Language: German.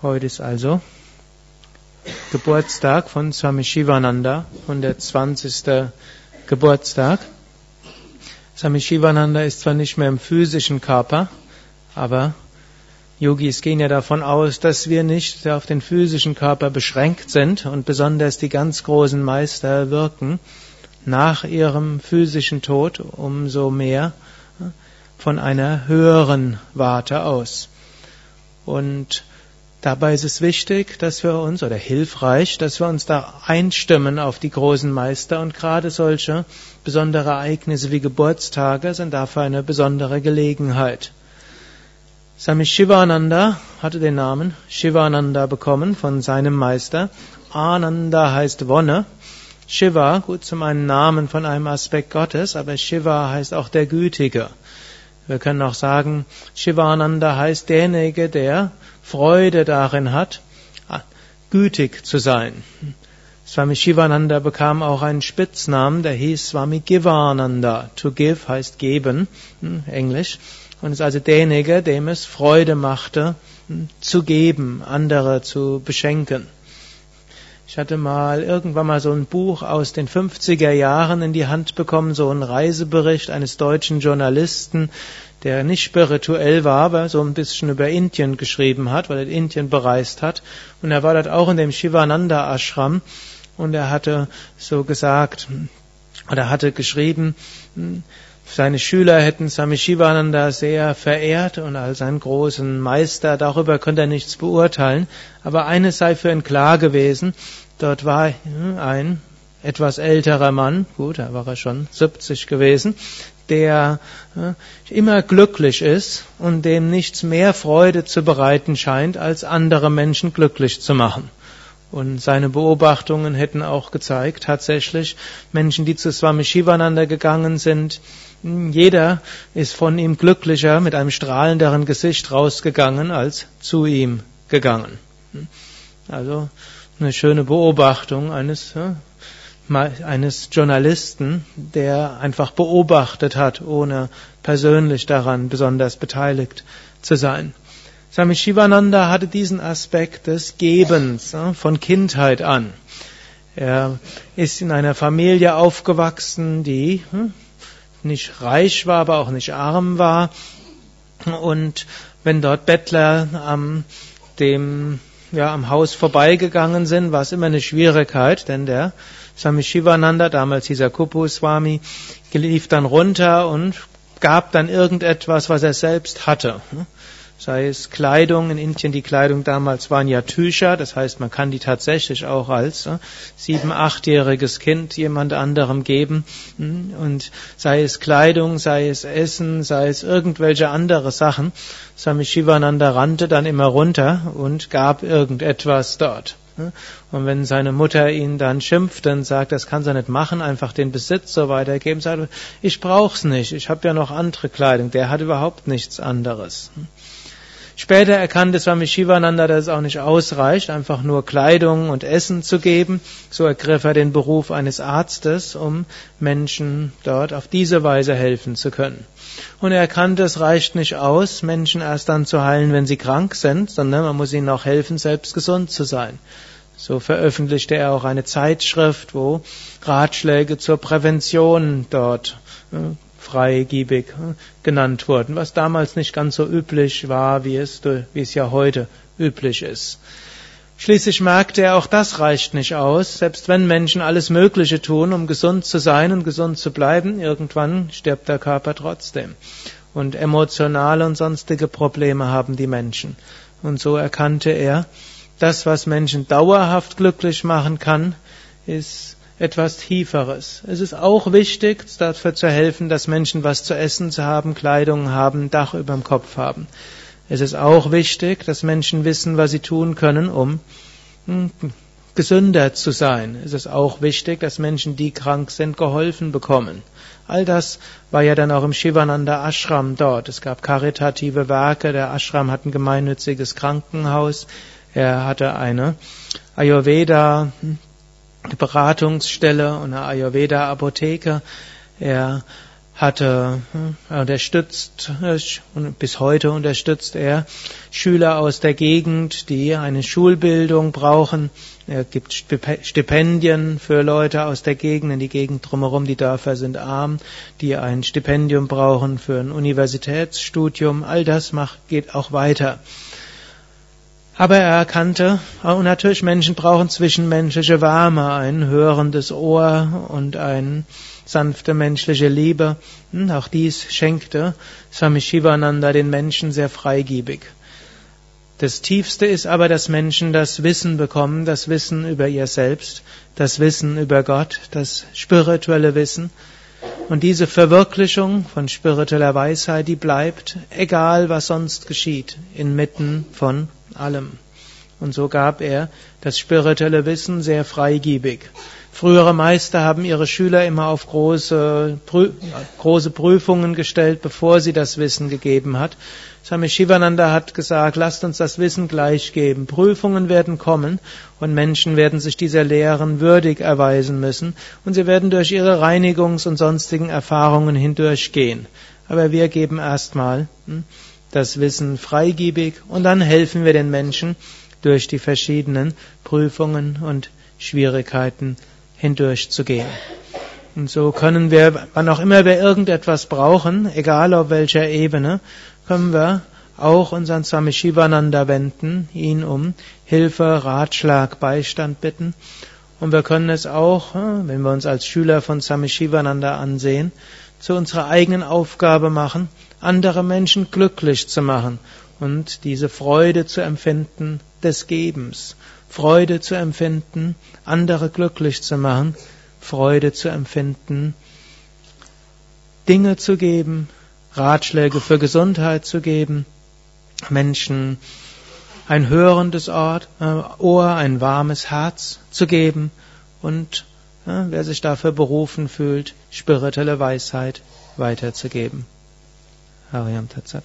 Heute ist also Geburtstag von Swami Shivananda, 120. Geburtstag. Swami Shivananda ist zwar nicht mehr im physischen Körper, aber Yogis gehen ja davon aus, dass wir nicht auf den physischen Körper beschränkt sind und besonders die ganz großen Meister wirken nach ihrem physischen Tod umso mehr von einer höheren Warte aus. Und Dabei ist es wichtig, dass wir uns, oder hilfreich, dass wir uns da einstimmen auf die großen Meister und gerade solche besondere Ereignisse wie Geburtstage sind dafür eine besondere Gelegenheit. Swami Shivananda hatte den Namen Shivananda bekommen von seinem Meister. Ananda heißt Wonne. Shiva, gut zum einen Namen von einem Aspekt Gottes, aber Shiva heißt auch der Gütige. Wir können auch sagen, Shivananda heißt derjenige, der Freude darin hat, gütig zu sein. Swami Shivananda bekam auch einen Spitznamen, der hieß Swami Givananda. To give heißt geben, hm, Englisch. Und ist also derjenige, dem es Freude machte, hm, zu geben, andere zu beschenken. Ich hatte mal irgendwann mal so ein Buch aus den 50er Jahren in die Hand bekommen, so ein Reisebericht eines deutschen Journalisten, der nicht spirituell war, aber so ein bisschen über Indien geschrieben hat, weil er Indien bereist hat. Und er war dort auch in dem Shivananda Ashram und er hatte so gesagt, oder hatte geschrieben, seine Schüler hätten Swami Shivananda sehr verehrt und als einen großen Meister, darüber konnte er nichts beurteilen. Aber eines sei für ihn klar gewesen, dort war ein etwas älterer Mann, gut, da war er schon 70 gewesen, der immer glücklich ist und dem nichts mehr Freude zu bereiten scheint, als andere Menschen glücklich zu machen. Und seine Beobachtungen hätten auch gezeigt, tatsächlich Menschen, die zu Swami Shivananda gegangen sind, jeder ist von ihm glücklicher mit einem strahlenderen Gesicht rausgegangen als zu ihm gegangen. Also eine schöne Beobachtung eines, eines Journalisten, der einfach beobachtet hat, ohne persönlich daran besonders beteiligt zu sein. Swami Shivananda hatte diesen Aspekt des Gebens von Kindheit an. Er ist in einer Familie aufgewachsen, die hm, nicht reich war, aber auch nicht arm war. Und wenn dort Bettler am, dem, ja, am Haus vorbeigegangen sind, war es immer eine Schwierigkeit, denn der Swami Shivananda, damals dieser Kupu Swami, lief dann runter und gab dann irgendetwas, was er selbst hatte sei es Kleidung. In Indien die Kleidung damals waren ja Tücher, das heißt, man kann die tatsächlich auch als äh, sieben, achtjähriges Kind jemand anderem geben. Hm, und sei es Kleidung, sei es Essen, sei es irgendwelche andere Sachen. Swami Shivananda rannte dann immer runter und gab irgendetwas dort. Hm, und wenn seine Mutter ihn dann schimpft und sagt, das kann sie nicht machen, einfach den Besitz so weitergeben, sagt er, ich brauch's nicht, ich habe ja noch andere Kleidung, der hat überhaupt nichts anderes. Später erkannte Swami Shivananda, dass es auch nicht ausreicht, einfach nur Kleidung und Essen zu geben. So ergriff er den Beruf eines Arztes, um Menschen dort auf diese Weise helfen zu können. Und er erkannte, es reicht nicht aus, Menschen erst dann zu heilen, wenn sie krank sind, sondern man muss ihnen auch helfen, selbst gesund zu sein. So veröffentlichte er auch eine Zeitschrift, wo Ratschläge zur Prävention dort freigiebig hm, genannt wurden, was damals nicht ganz so üblich war, wie es, wie es ja heute üblich ist. Schließlich merkte er, auch das reicht nicht aus. Selbst wenn Menschen alles Mögliche tun, um gesund zu sein und gesund zu bleiben, irgendwann stirbt der Körper trotzdem. Und emotionale und sonstige Probleme haben die Menschen. Und so erkannte er, das, was Menschen dauerhaft glücklich machen kann, ist etwas Tieferes. Es ist auch wichtig, dafür zu helfen, dass Menschen was zu essen zu haben, Kleidung haben, Dach über dem Kopf haben. Es ist auch wichtig, dass Menschen wissen, was sie tun können, um hm, gesünder zu sein. Es ist auch wichtig, dass Menschen, die krank sind, geholfen bekommen. All das war ja dann auch im Shivananda Ashram dort. Es gab karitative Werke. Der Ashram hat ein gemeinnütziges Krankenhaus. Er hatte eine Ayurveda Beratungsstelle und eine Ayurveda-Apotheke. Er hatte äh, unterstützt und bis heute unterstützt er Schüler aus der Gegend, die eine Schulbildung brauchen. Er gibt Stipendien für Leute aus der Gegend, in die Gegend drumherum, die Dörfer sind arm, die ein Stipendium brauchen für ein Universitätsstudium. All das macht, geht auch weiter. Aber er erkannte, und natürlich Menschen brauchen zwischenmenschliche Wärme, ein hörendes Ohr und eine sanfte menschliche Liebe. Hm, auch dies schenkte Swami Shivananda den Menschen sehr freigiebig. Das Tiefste ist aber, dass Menschen das Wissen bekommen, das Wissen über ihr Selbst, das Wissen über Gott, das spirituelle Wissen. Und diese Verwirklichung von spiritueller Weisheit, die bleibt, egal was sonst geschieht, inmitten von allem. Und so gab er das spirituelle Wissen sehr freigiebig. Frühere Meister haben ihre Schüler immer auf große, große Prüfungen gestellt, bevor sie das Wissen gegeben hat. Swami Shivananda hat gesagt, lasst uns das Wissen gleich geben. Prüfungen werden kommen und Menschen werden sich dieser Lehren würdig erweisen müssen und sie werden durch ihre Reinigungs- und sonstigen Erfahrungen hindurchgehen. Aber wir geben erstmal hm, das Wissen freigiebig und dann helfen wir den Menschen durch die verschiedenen Prüfungen und Schwierigkeiten hindurchzugehen. Und so können wir, wann auch immer wir irgendetwas brauchen, egal auf welcher Ebene, können wir auch unseren Swami Shivananda wenden, ihn um Hilfe, Ratschlag, Beistand bitten. Und wir können es auch, wenn wir uns als Schüler von Swami Shivananda ansehen, zu unserer eigenen Aufgabe machen, andere Menschen glücklich zu machen und diese Freude zu empfinden des Gebens, Freude zu empfinden, andere glücklich zu machen, Freude zu empfinden, Dinge zu geben, Ratschläge für Gesundheit zu geben, Menschen ein hörendes äh, Ohr, ein warmes Herz zu geben und äh, wer sich dafür berufen fühlt, spirituelle Weisheit weiterzugeben. Hariam Tatsat.